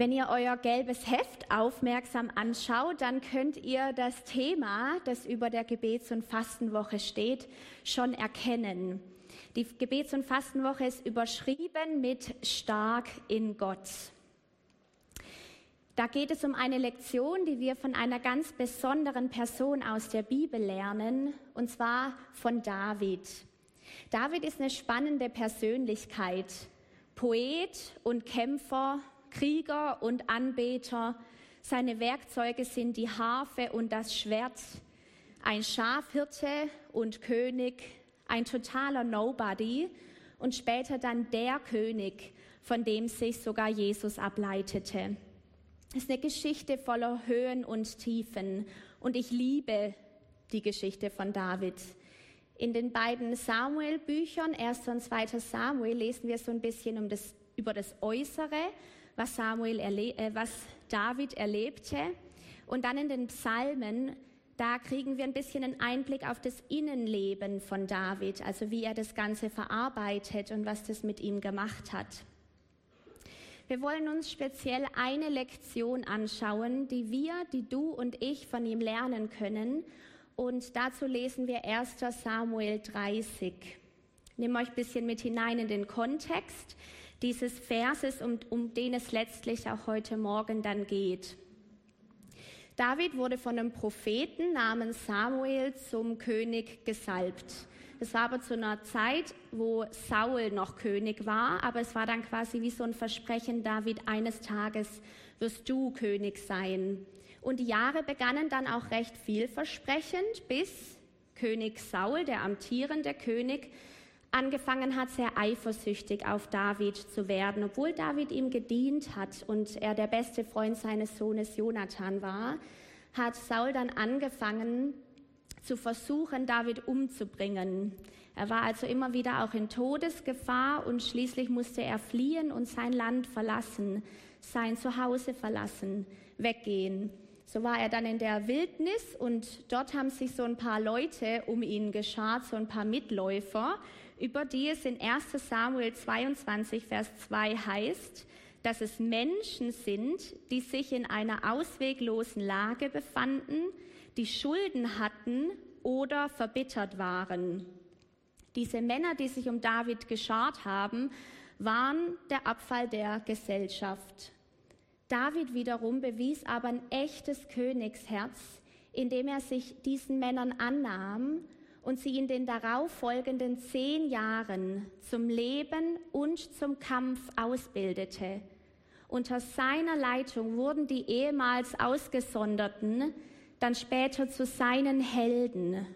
Wenn ihr euer gelbes Heft aufmerksam anschaut, dann könnt ihr das Thema, das über der Gebets- und Fastenwoche steht, schon erkennen. Die Gebets- und Fastenwoche ist überschrieben mit Stark in Gott. Da geht es um eine Lektion, die wir von einer ganz besonderen Person aus der Bibel lernen, und zwar von David. David ist eine spannende Persönlichkeit, Poet und Kämpfer, Krieger und Anbeter. Seine Werkzeuge sind die Harfe und das Schwert, ein Schafhirte und König, ein totaler Nobody und später dann der König, von dem sich sogar Jesus ableitete. Es ist eine Geschichte voller Höhen und Tiefen und ich liebe die Geschichte von David. In den beiden Samuel-Büchern, 1. und 2. Samuel, lesen wir so ein bisschen um das, über das Äußere, was, Samuel äh, was David erlebte. Und dann in den Psalmen, da kriegen wir ein bisschen einen Einblick auf das Innenleben von David, also wie er das Ganze verarbeitet und was das mit ihm gemacht hat. Wir wollen uns speziell eine Lektion anschauen, die wir, die du und ich von ihm lernen können und dazu lesen wir 1 Samuel 30. Nehmt euch ein bisschen mit hinein in den Kontext dieses Verses, um, um den es letztlich auch heute Morgen dann geht. David wurde von einem Propheten namens Samuel zum König gesalbt. Es war aber zu einer Zeit, wo Saul noch König war, aber es war dann quasi wie so ein Versprechen, David, eines Tages wirst du König sein. Und die Jahre begannen dann auch recht vielversprechend, bis König Saul, der amtierende König, angefangen hat, sehr eifersüchtig auf David zu werden. Obwohl David ihm gedient hat und er der beste Freund seines Sohnes Jonathan war, hat Saul dann angefangen zu versuchen, David umzubringen. Er war also immer wieder auch in Todesgefahr und schließlich musste er fliehen und sein Land verlassen, sein Zuhause verlassen, weggehen. So war er dann in der Wildnis und dort haben sich so ein paar Leute um ihn geschart, so ein paar Mitläufer, über die es in 1 Samuel 22, Vers 2 heißt, dass es Menschen sind, die sich in einer ausweglosen Lage befanden, die Schulden hatten oder verbittert waren. Diese Männer, die sich um David geschart haben, waren der Abfall der Gesellschaft. David wiederum bewies aber ein echtes Königsherz, indem er sich diesen Männern annahm und sie in den darauffolgenden zehn Jahren zum Leben und zum Kampf ausbildete. Unter seiner Leitung wurden die ehemals Ausgesonderten dann später zu seinen Helden.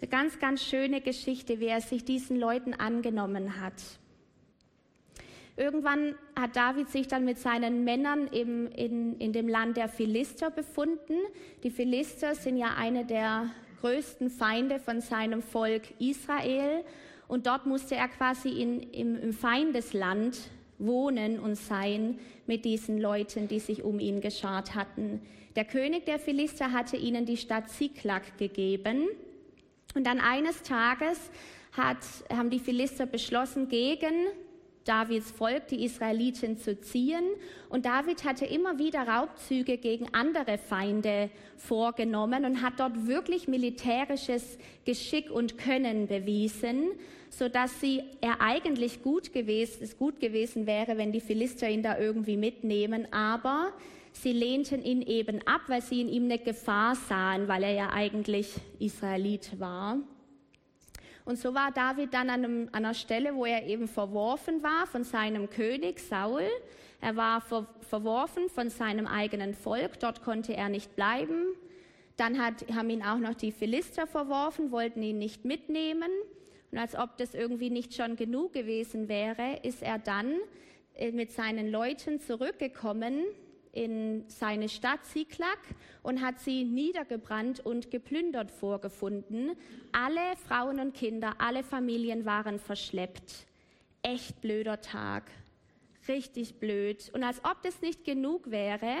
Eine ganz, ganz schöne Geschichte, wie er sich diesen Leuten angenommen hat. Irgendwann hat David sich dann mit seinen Männern im, in, in dem Land der Philister befunden. Die Philister sind ja eine der größten Feinde von seinem Volk Israel. Und dort musste er quasi in, im, im Feindesland wohnen und sein mit diesen Leuten, die sich um ihn geschart hatten. Der König der Philister hatte ihnen die Stadt Ziklag gegeben. Und dann eines Tages hat, haben die Philister beschlossen, gegen Davids Volk, die Israeliten, zu ziehen. Und David hatte immer wieder Raubzüge gegen andere Feinde vorgenommen und hat dort wirklich militärisches Geschick und Können bewiesen, sodass sie, er eigentlich gut gewesen, es gut gewesen wäre, wenn die Philister ihn da irgendwie mitnehmen. Aber sie lehnten ihn eben ab, weil sie in ihm eine Gefahr sahen, weil er ja eigentlich Israelit war. Und so war David dann an, einem, an einer Stelle, wo er eben verworfen war von seinem König Saul. Er war ver, verworfen von seinem eigenen Volk. Dort konnte er nicht bleiben. Dann hat, haben ihn auch noch die Philister verworfen, wollten ihn nicht mitnehmen. Und als ob das irgendwie nicht schon genug gewesen wäre, ist er dann äh, mit seinen Leuten zurückgekommen in seine Stadt Ziklag und hat sie niedergebrannt und geplündert vorgefunden. Alle Frauen und Kinder, alle Familien waren verschleppt. Echt blöder Tag. Richtig blöd. Und als ob das nicht genug wäre,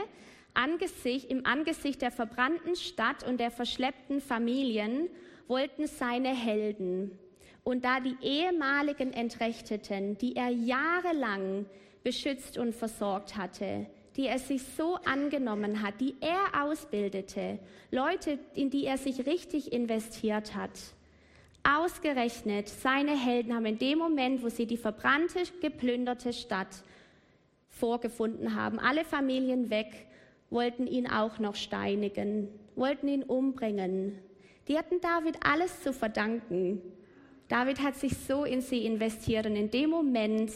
Angesicht, im Angesicht der verbrannten Stadt und der verschleppten Familien wollten seine Helden und da die ehemaligen Entrechteten, die er jahrelang beschützt und versorgt hatte, die er sich so angenommen hat, die er ausbildete, Leute, in die er sich richtig investiert hat. Ausgerechnet seine Helden haben in dem Moment, wo sie die verbrannte, geplünderte Stadt vorgefunden haben, alle Familien weg, wollten ihn auch noch steinigen, wollten ihn umbringen. Die hatten David alles zu verdanken. David hat sich so in sie investiert und in dem Moment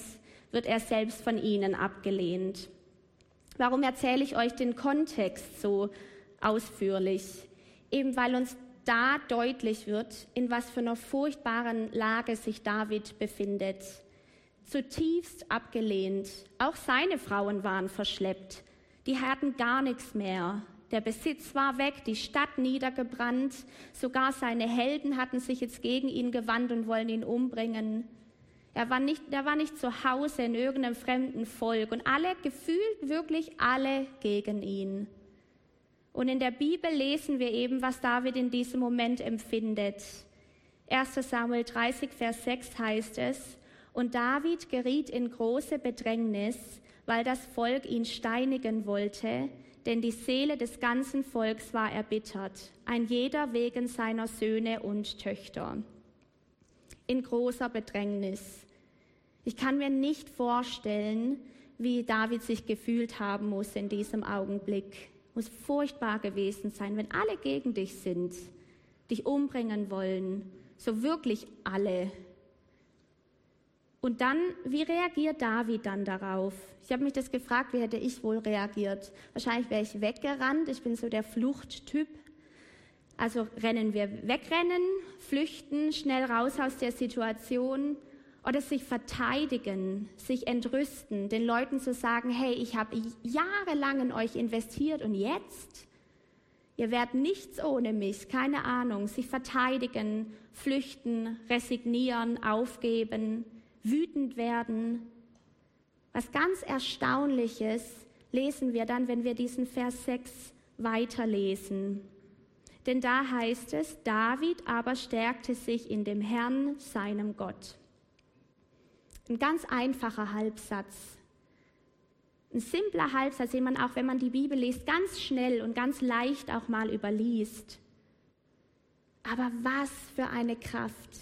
wird er selbst von ihnen abgelehnt. Warum erzähle ich euch den Kontext so ausführlich? Eben weil uns da deutlich wird, in was für einer furchtbaren Lage sich David befindet. Zutiefst abgelehnt. Auch seine Frauen waren verschleppt. Die hatten gar nichts mehr. Der Besitz war weg, die Stadt niedergebrannt. Sogar seine Helden hatten sich jetzt gegen ihn gewandt und wollen ihn umbringen. Er war nicht, er war nicht zu Hause in irgendeinem fremden Volk und alle, gefühlt wirklich alle gegen ihn. Und in der Bibel lesen wir eben, was David in diesem Moment empfindet. 1 Samuel 30, Vers 6 heißt es, und David geriet in große Bedrängnis, weil das Volk ihn steinigen wollte, denn die Seele des ganzen Volks war erbittert, ein jeder wegen seiner Söhne und Töchter. In großer Bedrängnis. Ich kann mir nicht vorstellen, wie David sich gefühlt haben muss in diesem Augenblick. Muss furchtbar gewesen sein, wenn alle gegen dich sind, dich umbringen wollen, so wirklich alle. Und dann, wie reagiert David dann darauf? Ich habe mich das gefragt, wie hätte ich wohl reagiert? Wahrscheinlich wäre ich weggerannt. Ich bin so der Fluchttyp. Also rennen wir wegrennen, flüchten, schnell raus aus der Situation oder sich verteidigen, sich entrüsten, den Leuten zu sagen, hey, ich habe jahrelang in euch investiert und jetzt? Ihr werdet nichts ohne mich, keine Ahnung, sich verteidigen, flüchten, resignieren, aufgeben, wütend werden. Was ganz Erstaunliches lesen wir dann, wenn wir diesen Vers 6 weiterlesen. Denn da heißt es, David aber stärkte sich in dem Herrn, seinem Gott. Ein ganz einfacher Halbsatz. Ein simpler Halbsatz, den man auch, wenn man die Bibel liest, ganz schnell und ganz leicht auch mal überliest. Aber was für eine Kraft,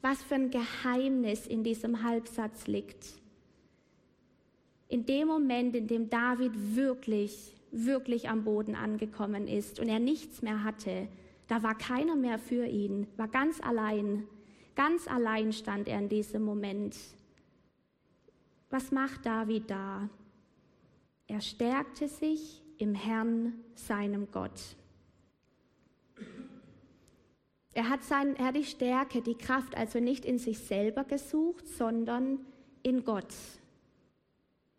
was für ein Geheimnis in diesem Halbsatz liegt. In dem Moment, in dem David wirklich, wirklich am Boden angekommen ist und er nichts mehr hatte, da war keiner mehr für ihn, war ganz allein. Ganz allein stand er in diesem Moment. Was macht David da? Er stärkte sich im Herrn, seinem Gott. Er hat, sein, er hat die Stärke, die Kraft also nicht in sich selber gesucht, sondern in Gott.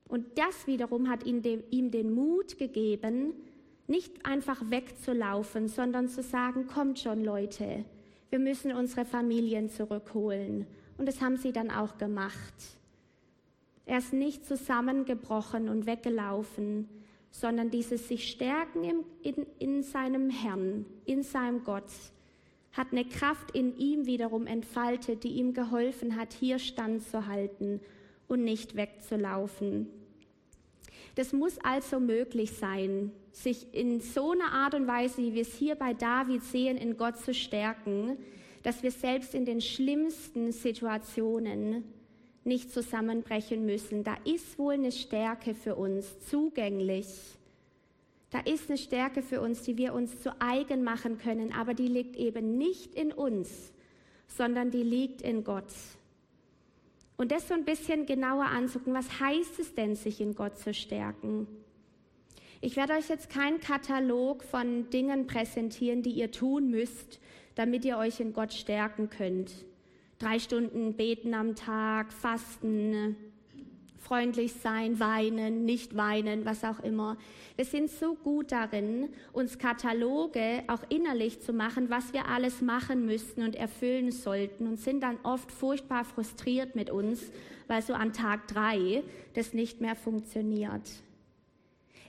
Und das wiederum hat ihm, den Mut gegeben, nicht einfach wegzulaufen, sondern zu sagen, kommt schon Leute, wir müssen unsere Familien zurückholen. Und das haben sie dann auch gemacht. Er ist nicht zusammengebrochen und weggelaufen, sondern dieses sich stärken in, in, in seinem Herrn, in seinem Gott, hat eine Kraft in ihm wiederum entfaltet, die ihm geholfen hat, hier standzuhalten und nicht wegzulaufen. Das muss also möglich sein, sich in so einer Art und Weise, wie wir es hier bei David sehen, in Gott zu stärken, dass wir selbst in den schlimmsten Situationen nicht zusammenbrechen müssen. Da ist wohl eine Stärke für uns zugänglich. Da ist eine Stärke für uns, die wir uns zu eigen machen können, aber die liegt eben nicht in uns, sondern die liegt in Gott. Und das so ein bisschen genauer anzugucken, was heißt es denn, sich in Gott zu stärken? Ich werde euch jetzt keinen Katalog von Dingen präsentieren, die ihr tun müsst, damit ihr euch in Gott stärken könnt. Drei Stunden beten am Tag, fasten, freundlich sein, weinen, nicht weinen, was auch immer. Wir sind so gut darin, uns Kataloge auch innerlich zu machen, was wir alles machen müssten und erfüllen sollten und sind dann oft furchtbar frustriert mit uns, weil so an Tag drei das nicht mehr funktioniert.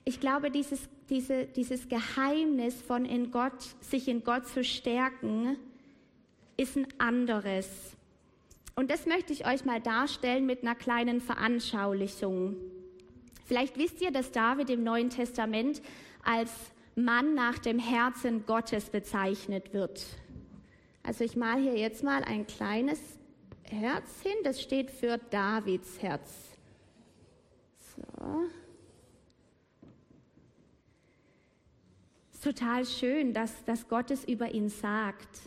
Ich glaube, dieses, diese, dieses Geheimnis von in Gott, sich in Gott zu stärken, ist ein anderes. Und das möchte ich euch mal darstellen mit einer kleinen Veranschaulichung. Vielleicht wisst ihr, dass David im Neuen Testament als Mann nach dem Herzen Gottes bezeichnet wird. Also ich male hier jetzt mal ein kleines Herz hin, das steht für Davids Herz. So. total schön, dass, dass Gott über ihn sagt.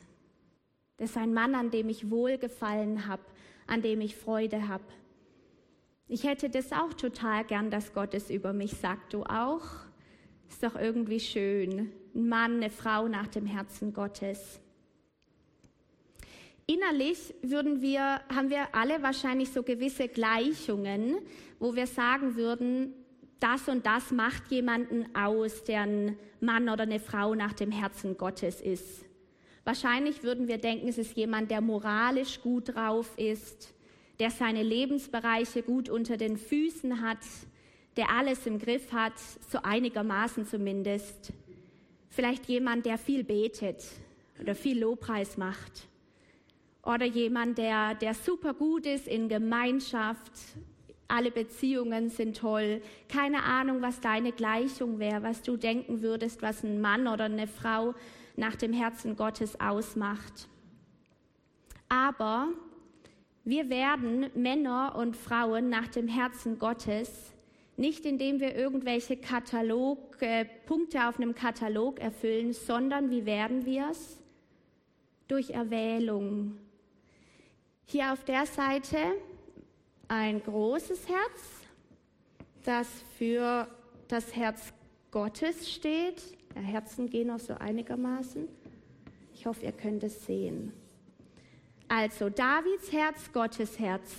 Das ist ein Mann, an dem ich Wohlgefallen habe, an dem ich Freude habe. Ich hätte das auch total gern, dass Gott es über mich sagt. Du auch? Ist doch irgendwie schön. Ein Mann, eine Frau nach dem Herzen Gottes. Innerlich würden wir, haben wir alle wahrscheinlich so gewisse Gleichungen, wo wir sagen würden, das und das macht jemanden aus, der ein Mann oder eine Frau nach dem Herzen Gottes ist. Wahrscheinlich würden wir denken, es ist jemand, der moralisch gut drauf ist, der seine Lebensbereiche gut unter den Füßen hat, der alles im Griff hat, so einigermaßen zumindest. Vielleicht jemand, der viel betet oder viel Lobpreis macht. Oder jemand, der, der super gut ist in Gemeinschaft, alle Beziehungen sind toll. Keine Ahnung, was deine Gleichung wäre, was du denken würdest, was ein Mann oder eine Frau nach dem Herzen Gottes ausmacht. Aber wir werden Männer und Frauen nach dem Herzen Gottes nicht indem wir irgendwelche Katalog, äh, Punkte auf einem Katalog erfüllen, sondern wie werden wir es? Durch Erwählung. Hier auf der Seite ein großes Herz, das für das Herz Gottes steht. Herzen gehen noch so einigermaßen. Ich hoffe, ihr könnt es sehen. Also Davids Herz, Gottes Herz.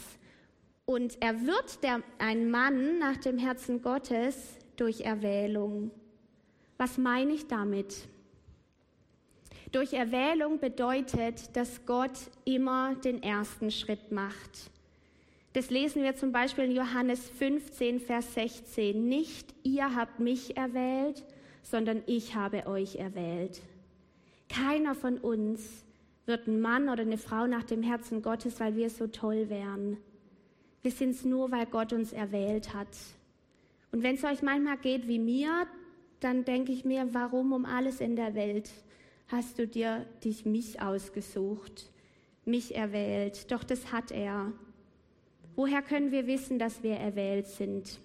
Und er wird der, ein Mann nach dem Herzen Gottes durch Erwählung. Was meine ich damit? Durch Erwählung bedeutet, dass Gott immer den ersten Schritt macht. Das lesen wir zum Beispiel in Johannes 15, Vers 16. Nicht ihr habt mich erwählt, sondern ich habe euch erwählt. Keiner von uns wird ein Mann oder eine Frau nach dem Herzen Gottes, weil wir so toll wären. Wir sind es nur, weil Gott uns erwählt hat. Und wenn es euch manchmal geht wie mir, dann denke ich mir, warum um alles in der Welt hast du dir dich mich ausgesucht, mich erwählt? Doch das hat er. Woher können wir wissen, dass wir erwählt sind?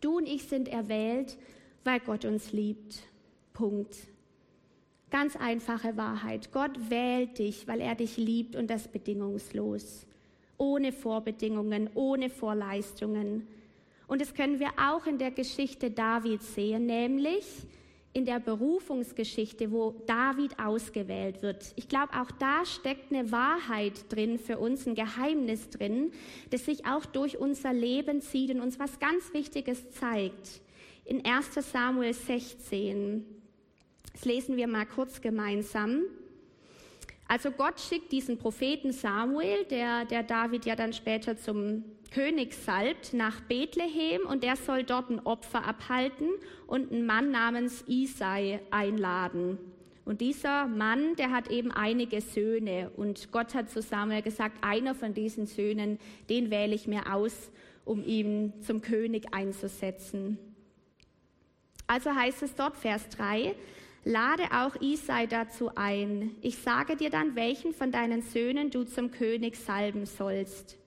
Du und ich sind erwählt, weil Gott uns liebt. Punkt. Ganz einfache Wahrheit. Gott wählt dich, weil er dich liebt und das bedingungslos. Ohne Vorbedingungen, ohne Vorleistungen. Und das können wir auch in der Geschichte Davids sehen, nämlich in der Berufungsgeschichte, wo David ausgewählt wird. Ich glaube, auch da steckt eine Wahrheit drin für uns, ein Geheimnis drin, das sich auch durch unser Leben zieht und uns was ganz Wichtiges zeigt. In 1 Samuel 16, das lesen wir mal kurz gemeinsam. Also Gott schickt diesen Propheten Samuel, der, der David ja dann später zum König salbt, nach Bethlehem und er soll dort ein Opfer abhalten und einen Mann namens Isai einladen. Und dieser Mann, der hat eben einige Söhne und Gott hat zu Samuel gesagt, einer von diesen Söhnen, den wähle ich mir aus, um ihn zum König einzusetzen. Also heißt es dort, Vers 3, lade auch Isai dazu ein. Ich sage dir dann, welchen von deinen Söhnen du zum König salben sollst.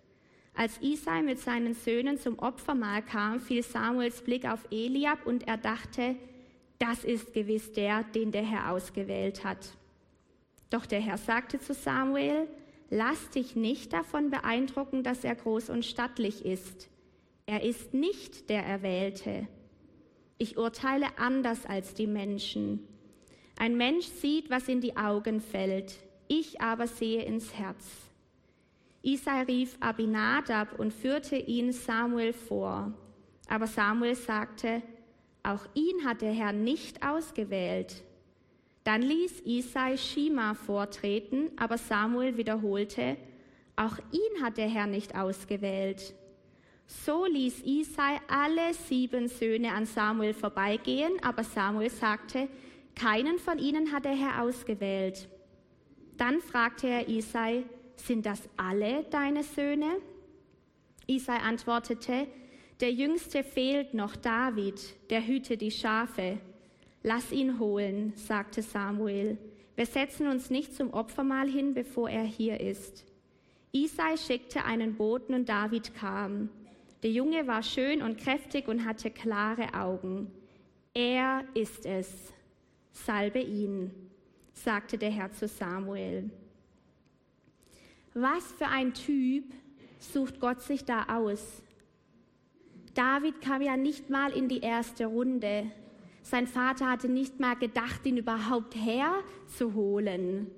Als Isai mit seinen Söhnen zum Opfermahl kam, fiel Samuels Blick auf Eliab und er dachte, das ist gewiss der, den der Herr ausgewählt hat. Doch der Herr sagte zu Samuel, lass dich nicht davon beeindrucken, dass er groß und stattlich ist. Er ist nicht der Erwählte. Ich urteile anders als die Menschen. Ein Mensch sieht, was in die Augen fällt, ich aber sehe ins Herz. Isai rief Abinadab und führte ihn Samuel vor. Aber Samuel sagte, auch ihn hat der Herr nicht ausgewählt. Dann ließ Isai Shima vortreten, aber Samuel wiederholte, auch ihn hat der Herr nicht ausgewählt. So ließ Isai alle sieben Söhne an Samuel vorbeigehen, aber Samuel sagte, keinen von ihnen hat der Herr ausgewählt. Dann fragte er Isai, sind das alle deine Söhne? Isai antwortete, der Jüngste fehlt noch, David, der hüte die Schafe. Lass ihn holen, sagte Samuel. Wir setzen uns nicht zum Opfermahl hin, bevor er hier ist. Isai schickte einen Boten und David kam. Der Junge war schön und kräftig und hatte klare Augen. Er ist es. Salbe ihn, sagte der Herr zu Samuel. Was für ein Typ sucht Gott sich da aus? David kam ja nicht mal in die erste Runde. Sein Vater hatte nicht mal gedacht, ihn überhaupt herzuholen.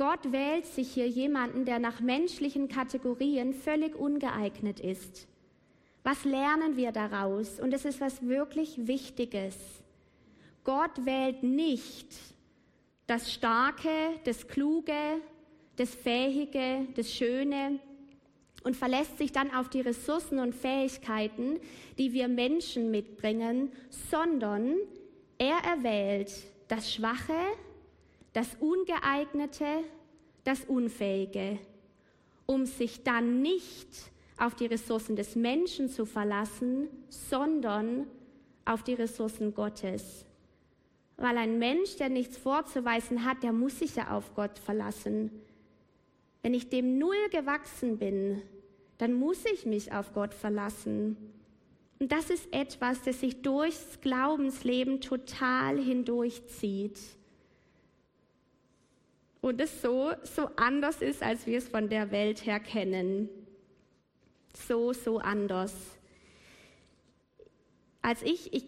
Gott wählt sich hier jemanden, der nach menschlichen Kategorien völlig ungeeignet ist. Was lernen wir daraus? Und es ist was wirklich Wichtiges. Gott wählt nicht das Starke, das Kluge, das Fähige, das Schöne und verlässt sich dann auf die Ressourcen und Fähigkeiten, die wir Menschen mitbringen, sondern er erwählt das Schwache, das Ungeeignete, das Unfähige, um sich dann nicht auf die Ressourcen des Menschen zu verlassen, sondern auf die Ressourcen Gottes. Weil ein Mensch, der nichts vorzuweisen hat, der muss sich ja auf Gott verlassen. Wenn ich dem Null gewachsen bin, dann muss ich mich auf Gott verlassen. Und das ist etwas, das sich durchs Glaubensleben total hindurchzieht. Und es so, so anders ist, als wir es von der Welt her kennen. So, so anders. Als ich, ich,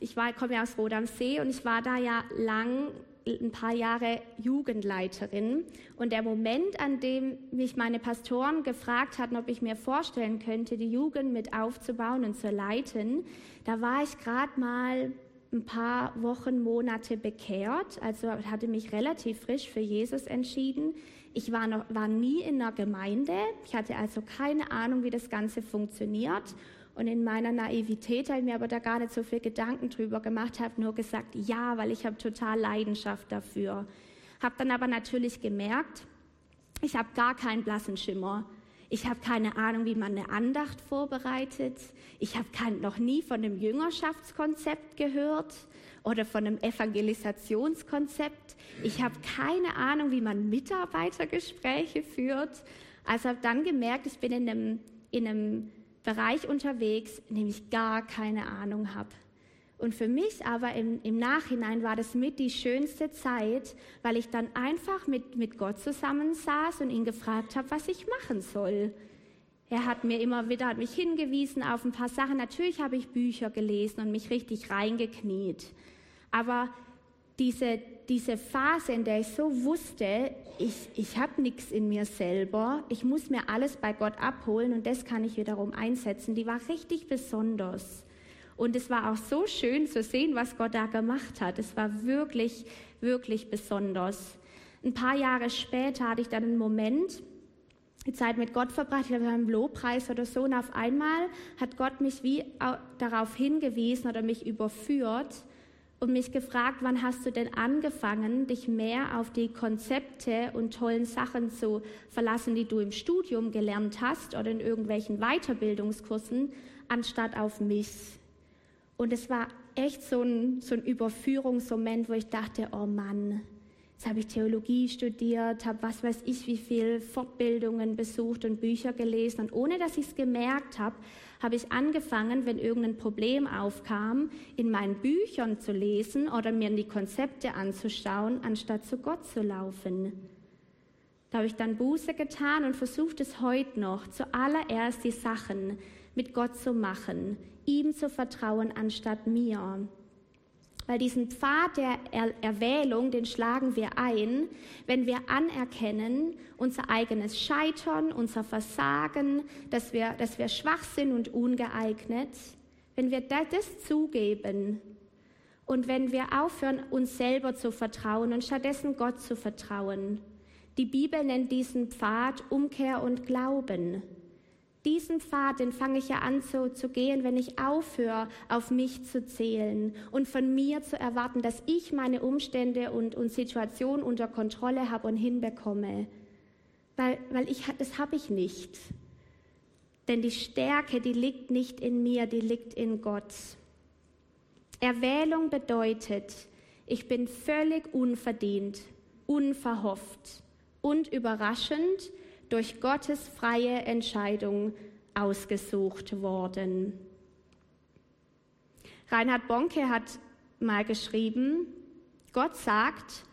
ich war, komme ja aus Rot am See und ich war da ja lang ein paar Jahre Jugendleiterin. Und der Moment, an dem mich meine Pastoren gefragt hatten, ob ich mir vorstellen könnte, die Jugend mit aufzubauen und zu leiten, da war ich gerade mal ein paar Wochen, Monate bekehrt, also hatte mich relativ frisch für Jesus entschieden. Ich war, noch, war nie in einer Gemeinde, ich hatte also keine Ahnung, wie das Ganze funktioniert und in meiner Naivität habe ich mir aber da gar nicht so viel Gedanken drüber gemacht, habe nur gesagt, ja, weil ich habe total Leidenschaft dafür. Habe dann aber natürlich gemerkt, ich habe gar keinen blassen Schimmer. Ich habe keine Ahnung, wie man eine Andacht vorbereitet. Ich habe noch nie von einem Jüngerschaftskonzept gehört oder von einem Evangelisationskonzept. Ich habe keine Ahnung, wie man Mitarbeitergespräche führt. Also habe dann gemerkt, ich bin in einem, in einem Bereich unterwegs, in dem ich gar keine Ahnung habe. Und für mich aber im, im, Nachhinein war das mit die schönste Zeit, weil ich dann einfach mit, mit Gott zusammensaß und ihn gefragt habe, was ich machen soll. Er hat mir immer wieder, hat mich hingewiesen auf ein paar Sachen. Natürlich habe ich Bücher gelesen und mich richtig reingekniet. Aber diese, diese Phase, in der ich so wusste, ich, ich habe nichts in mir selber, ich muss mir alles bei Gott abholen und das kann ich wiederum einsetzen, die war richtig besonders. Und es war auch so schön zu sehen, was Gott da gemacht hat. Es war wirklich, wirklich besonders. Ein paar Jahre später hatte ich dann einen Moment, die Zeit mit Gott verbracht, ich glaube, einen Lobpreis oder so, und auf einmal hat Gott mich wie darauf hingewiesen oder mich überführt, und mich gefragt, wann hast du denn angefangen, dich mehr auf die Konzepte und tollen Sachen zu verlassen, die du im Studium gelernt hast oder in irgendwelchen Weiterbildungskursen, anstatt auf mich. Und es war echt so ein, so ein Überführungsmoment, wo ich dachte, oh Mann, jetzt habe ich Theologie studiert, habe was weiß ich, wie viel Fortbildungen besucht und Bücher gelesen. Und ohne dass ich es gemerkt habe, habe ich angefangen, wenn irgendein Problem aufkam, in meinen Büchern zu lesen oder mir die Konzepte anzuschauen, anstatt zu Gott zu laufen. Da habe ich dann Buße getan und versucht es heute noch, zuallererst die Sachen mit Gott zu machen, ihm zu vertrauen anstatt mir. Weil diesen Pfad der er Erwählung, den schlagen wir ein, wenn wir anerkennen, unser eigenes Scheitern, unser Versagen, dass wir, dass wir schwach sind und ungeeignet. Wenn wir das zugeben und wenn wir aufhören, uns selber zu vertrauen und stattdessen Gott zu vertrauen. Die Bibel nennt diesen Pfad Umkehr und Glauben. Diesen Pfad, den fange ich ja an zu, zu gehen, wenn ich aufhöre, auf mich zu zählen und von mir zu erwarten, dass ich meine Umstände und, und Situationen unter Kontrolle habe und hinbekomme. Weil, weil ich, das habe ich nicht. Denn die Stärke, die liegt nicht in mir, die liegt in Gott. Erwählung bedeutet, ich bin völlig unverdient, unverhofft und überraschend durch Gottes freie Entscheidung ausgesucht worden. Reinhard Bonke hat mal geschrieben, Gott sagt,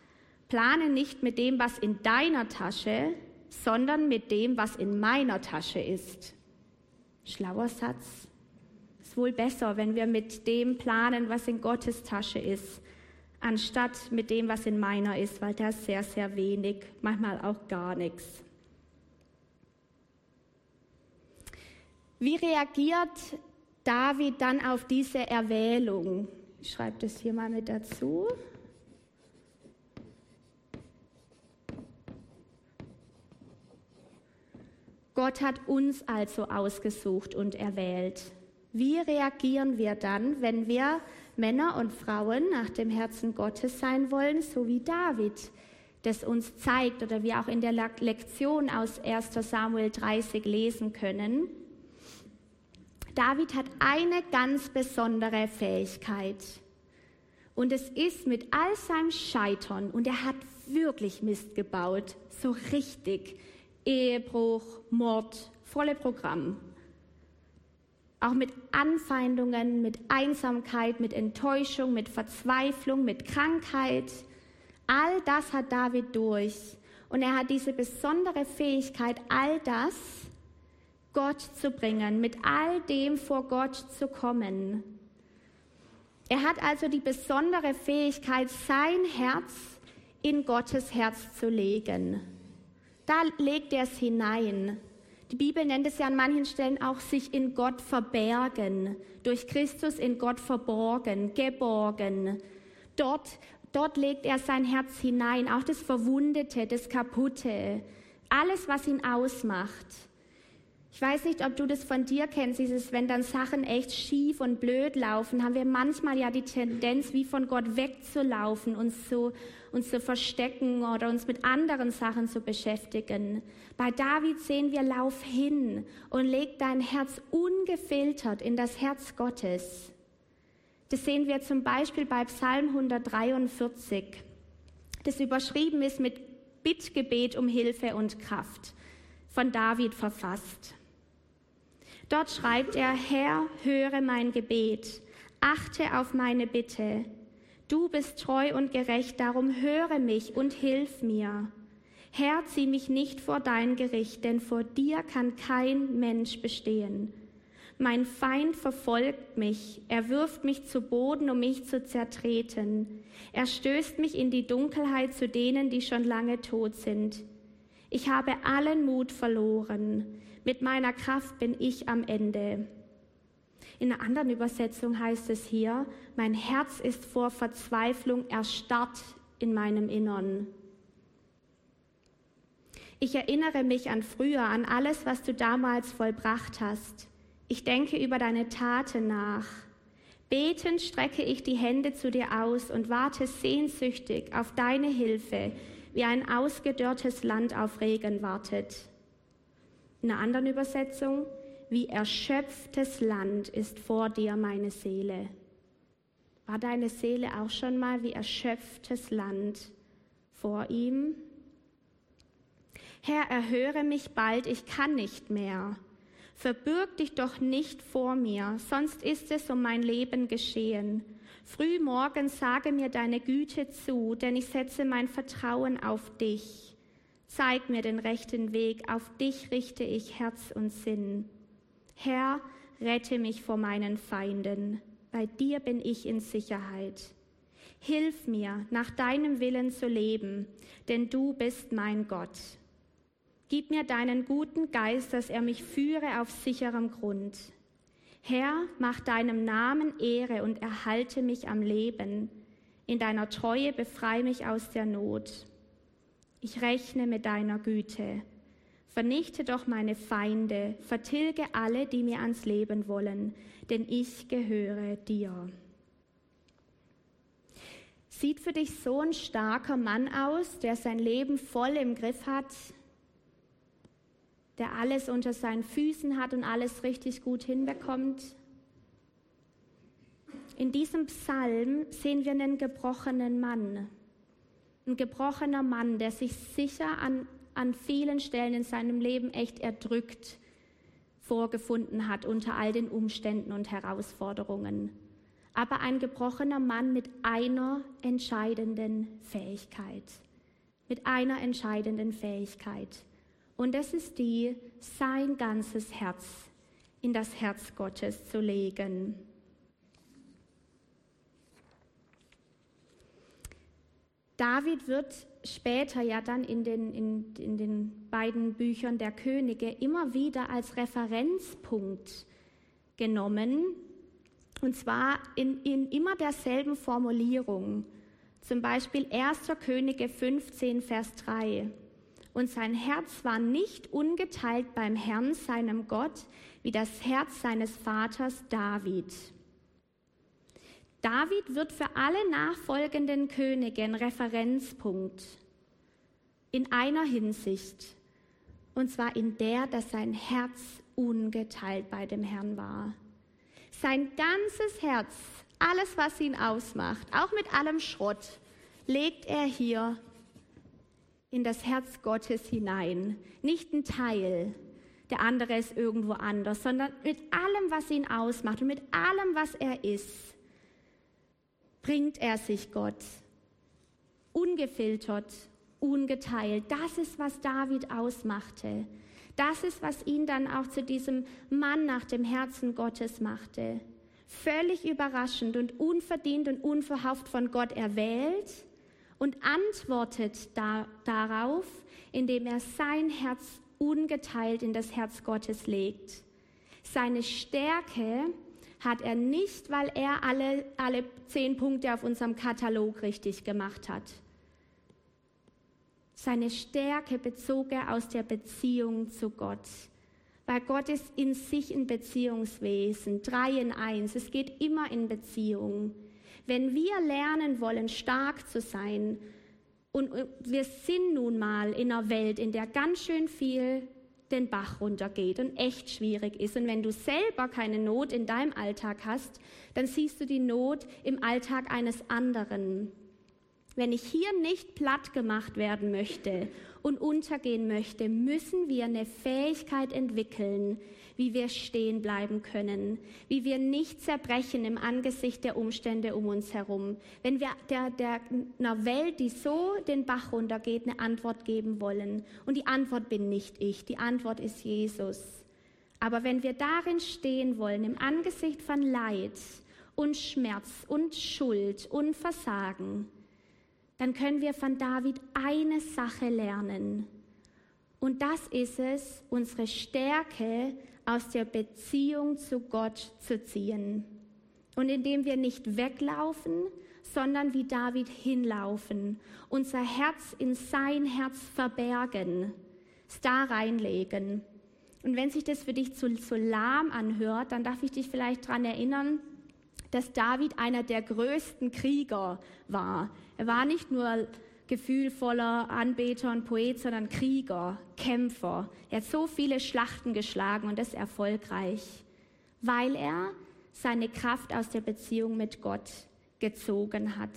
plane nicht mit dem, was in deiner Tasche, sondern mit dem, was in meiner Tasche ist. Schlauer Satz. Ist wohl besser, wenn wir mit dem planen, was in Gottes Tasche ist, anstatt mit dem, was in meiner ist, weil da ist sehr, sehr wenig, manchmal auch gar nichts. Wie reagiert David dann auf diese Erwählung? Ich schreibe das hier mal mit dazu. Gott hat uns also ausgesucht und erwählt. Wie reagieren wir dann, wenn wir Männer und Frauen nach dem Herzen Gottes sein wollen, so wie David das uns zeigt oder wir auch in der Lektion aus 1 Samuel 30 lesen können? David hat eine ganz besondere Fähigkeit. Und es ist mit all seinem Scheitern, und er hat wirklich Mist gebaut, so richtig, Ehebruch, Mord, volle Programm. Auch mit Anfeindungen, mit Einsamkeit, mit Enttäuschung, mit Verzweiflung, mit Krankheit. All das hat David durch. Und er hat diese besondere Fähigkeit, all das Gott zu bringen, mit all dem vor Gott zu kommen. Er hat also die besondere Fähigkeit, sein Herz in Gottes Herz zu legen. Da legt er es hinein. Die Bibel nennt es ja an manchen Stellen auch sich in Gott verbergen, durch Christus in Gott verborgen, geborgen. Dort, dort legt er sein Herz hinein, auch das Verwundete, das Kaputte, alles, was ihn ausmacht. Ich weiß nicht, ob du das von dir kennst, dieses, wenn dann Sachen echt schief und blöd laufen, haben wir manchmal ja die Tendenz, wie von Gott wegzulaufen, uns zu, uns zu verstecken oder uns mit anderen Sachen zu beschäftigen. Bei David sehen wir, lauf hin und leg dein Herz ungefiltert in das Herz Gottes. Das sehen wir zum Beispiel bei Psalm 143, das überschrieben ist mit Bittgebet um Hilfe und Kraft, von David verfasst. Dort schreibt er, Herr, höre mein Gebet, achte auf meine Bitte. Du bist treu und gerecht, darum höre mich und hilf mir. Herr, zieh mich nicht vor dein Gericht, denn vor dir kann kein Mensch bestehen. Mein Feind verfolgt mich, er wirft mich zu Boden, um mich zu zertreten. Er stößt mich in die Dunkelheit zu denen, die schon lange tot sind. Ich habe allen Mut verloren. Mit meiner Kraft bin ich am Ende. In einer anderen Übersetzung heißt es hier, mein Herz ist vor Verzweiflung erstarrt in meinem Innern. Ich erinnere mich an früher, an alles, was du damals vollbracht hast. Ich denke über deine Taten nach. Betend strecke ich die Hände zu dir aus und warte sehnsüchtig auf deine Hilfe, wie ein ausgedörrtes Land auf Regen wartet. In einer anderen Übersetzung, wie erschöpftes Land ist vor dir meine Seele. War deine Seele auch schon mal wie erschöpftes Land vor ihm? Herr, erhöre mich bald, ich kann nicht mehr. Verbürg dich doch nicht vor mir, sonst ist es um mein Leben geschehen. Früh morgen sage mir deine Güte zu, denn ich setze mein Vertrauen auf dich. Zeig mir den rechten Weg, auf dich richte ich Herz und Sinn. Herr, rette mich vor meinen Feinden, bei dir bin ich in Sicherheit. Hilf mir, nach deinem Willen zu leben, denn du bist mein Gott. Gib mir deinen guten Geist, dass er mich führe auf sicherem Grund. Herr, mach deinem Namen Ehre und erhalte mich am Leben. In deiner Treue befreie mich aus der Not. Ich rechne mit deiner Güte. Vernichte doch meine Feinde, vertilge alle, die mir ans Leben wollen, denn ich gehöre dir. Sieht für dich so ein starker Mann aus, der sein Leben voll im Griff hat? der alles unter seinen Füßen hat und alles richtig gut hinbekommt. In diesem Psalm sehen wir einen gebrochenen Mann. Ein gebrochener Mann, der sich sicher an, an vielen Stellen in seinem Leben echt erdrückt vorgefunden hat unter all den Umständen und Herausforderungen. Aber ein gebrochener Mann mit einer entscheidenden Fähigkeit. Mit einer entscheidenden Fähigkeit. Und es ist die, sein ganzes Herz in das Herz Gottes zu legen. David wird später ja dann in den, in, in den beiden Büchern der Könige immer wieder als Referenzpunkt genommen. Und zwar in, in immer derselben Formulierung. Zum Beispiel 1. Könige 15, Vers 3. Und sein Herz war nicht ungeteilt beim Herrn, seinem Gott, wie das Herz seines Vaters David. David wird für alle nachfolgenden Könige ein Referenzpunkt in einer Hinsicht, und zwar in der, dass sein Herz ungeteilt bei dem Herrn war. Sein ganzes Herz, alles, was ihn ausmacht, auch mit allem Schrott, legt er hier in das Herz Gottes hinein. Nicht ein Teil, der andere ist irgendwo anders, sondern mit allem, was ihn ausmacht und mit allem, was er ist bringt er sich Gott. Ungefiltert, ungeteilt. Das ist, was David ausmachte. Das ist, was ihn dann auch zu diesem Mann nach dem Herzen Gottes machte. Völlig überraschend und unverdient und unverhofft von Gott erwählt und antwortet da, darauf, indem er sein Herz ungeteilt in das Herz Gottes legt. Seine Stärke hat er nicht, weil er alle, alle zehn Punkte auf unserem Katalog richtig gemacht hat. Seine Stärke bezog er aus der Beziehung zu Gott. Weil Gott ist in sich ein Beziehungswesen, drei in eins. Es geht immer in Beziehung. Wenn wir lernen wollen, stark zu sein, und wir sind nun mal in einer Welt, in der ganz schön viel den Bach runtergeht und echt schwierig ist. Und wenn du selber keine Not in deinem Alltag hast, dann siehst du die Not im Alltag eines anderen. Wenn ich hier nicht platt gemacht werden möchte und untergehen möchte, müssen wir eine Fähigkeit entwickeln, wie wir stehen bleiben können, wie wir nicht zerbrechen im Angesicht der Umstände um uns herum. Wenn wir der, der, einer Welt, die so den Bach runtergeht, eine Antwort geben wollen. Und die Antwort bin nicht ich, die Antwort ist Jesus. Aber wenn wir darin stehen wollen, im Angesicht von Leid und Schmerz und Schuld und Versagen, dann können wir von David eine Sache lernen. Und das ist es, unsere Stärke aus der Beziehung zu Gott zu ziehen. Und indem wir nicht weglaufen, sondern wie David hinlaufen, unser Herz in sein Herz verbergen, es da reinlegen. Und wenn sich das für dich zu, zu lahm anhört, dann darf ich dich vielleicht daran erinnern, dass David einer der größten Krieger war. Er war nicht nur gefühlvoller Anbeter und Poet, sondern Krieger, Kämpfer. Er hat so viele Schlachten geschlagen und das erfolgreich, weil er seine Kraft aus der Beziehung mit Gott gezogen hat.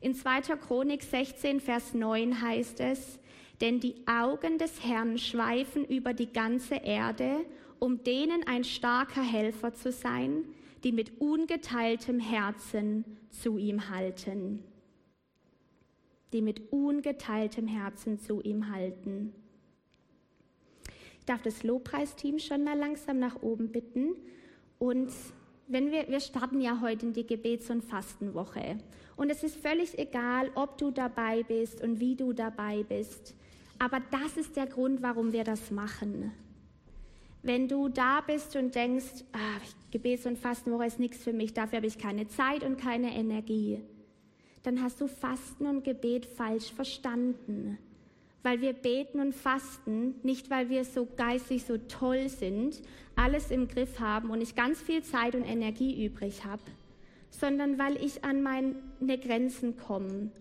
In 2. Chronik 16, Vers 9 heißt es, denn die Augen des Herrn schweifen über die ganze Erde, um denen ein starker Helfer zu sein, die mit ungeteiltem Herzen zu ihm halten die mit ungeteiltem Herzen zu ihm halten. Ich darf das Lobpreisteam schon mal langsam nach oben bitten. Und wenn wir, wir starten ja heute in die Gebets- und Fastenwoche. Und es ist völlig egal, ob du dabei bist und wie du dabei bist. Aber das ist der Grund, warum wir das machen. Wenn du da bist und denkst, ah, Gebets- und Fastenwoche ist nichts für mich, dafür habe ich keine Zeit und keine Energie, dann hast du Fasten und Gebet falsch verstanden. Weil wir beten und fasten, nicht weil wir so geistig so toll sind, alles im Griff haben und ich ganz viel Zeit und Energie übrig habe, sondern weil ich an meine Grenzen komme.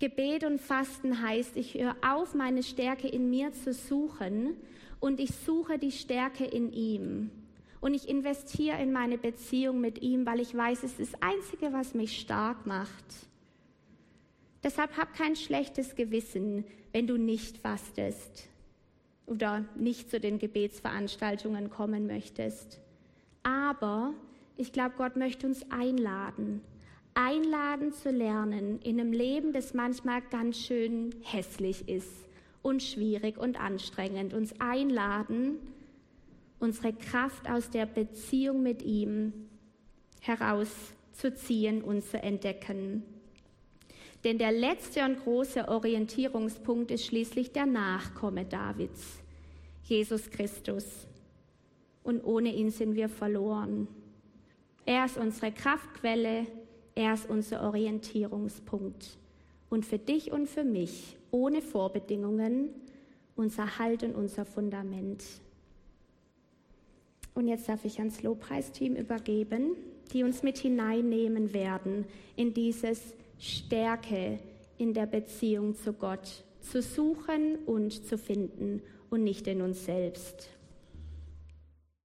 Gebet und Fasten heißt, ich höre auf, meine Stärke in mir zu suchen und ich suche die Stärke in ihm. Und ich investiere in meine Beziehung mit ihm, weil ich weiß, es ist das Einzige, was mich stark macht. Deshalb hab kein schlechtes Gewissen, wenn du nicht fastest oder nicht zu den Gebetsveranstaltungen kommen möchtest. Aber ich glaube, Gott möchte uns einladen, einladen zu lernen in einem Leben, das manchmal ganz schön hässlich ist und schwierig und anstrengend, uns einladen, unsere Kraft aus der Beziehung mit ihm herauszuziehen und zu entdecken. Denn der letzte und große Orientierungspunkt ist schließlich der Nachkomme Davids, Jesus Christus. Und ohne ihn sind wir verloren. Er ist unsere Kraftquelle, er ist unser Orientierungspunkt. Und für dich und für mich, ohne Vorbedingungen, unser Halt und unser Fundament. Und jetzt darf ich ans Lobpreisteam übergeben, die uns mit hineinnehmen werden in dieses Stärke in der Beziehung zu Gott zu suchen und zu finden und nicht in uns selbst.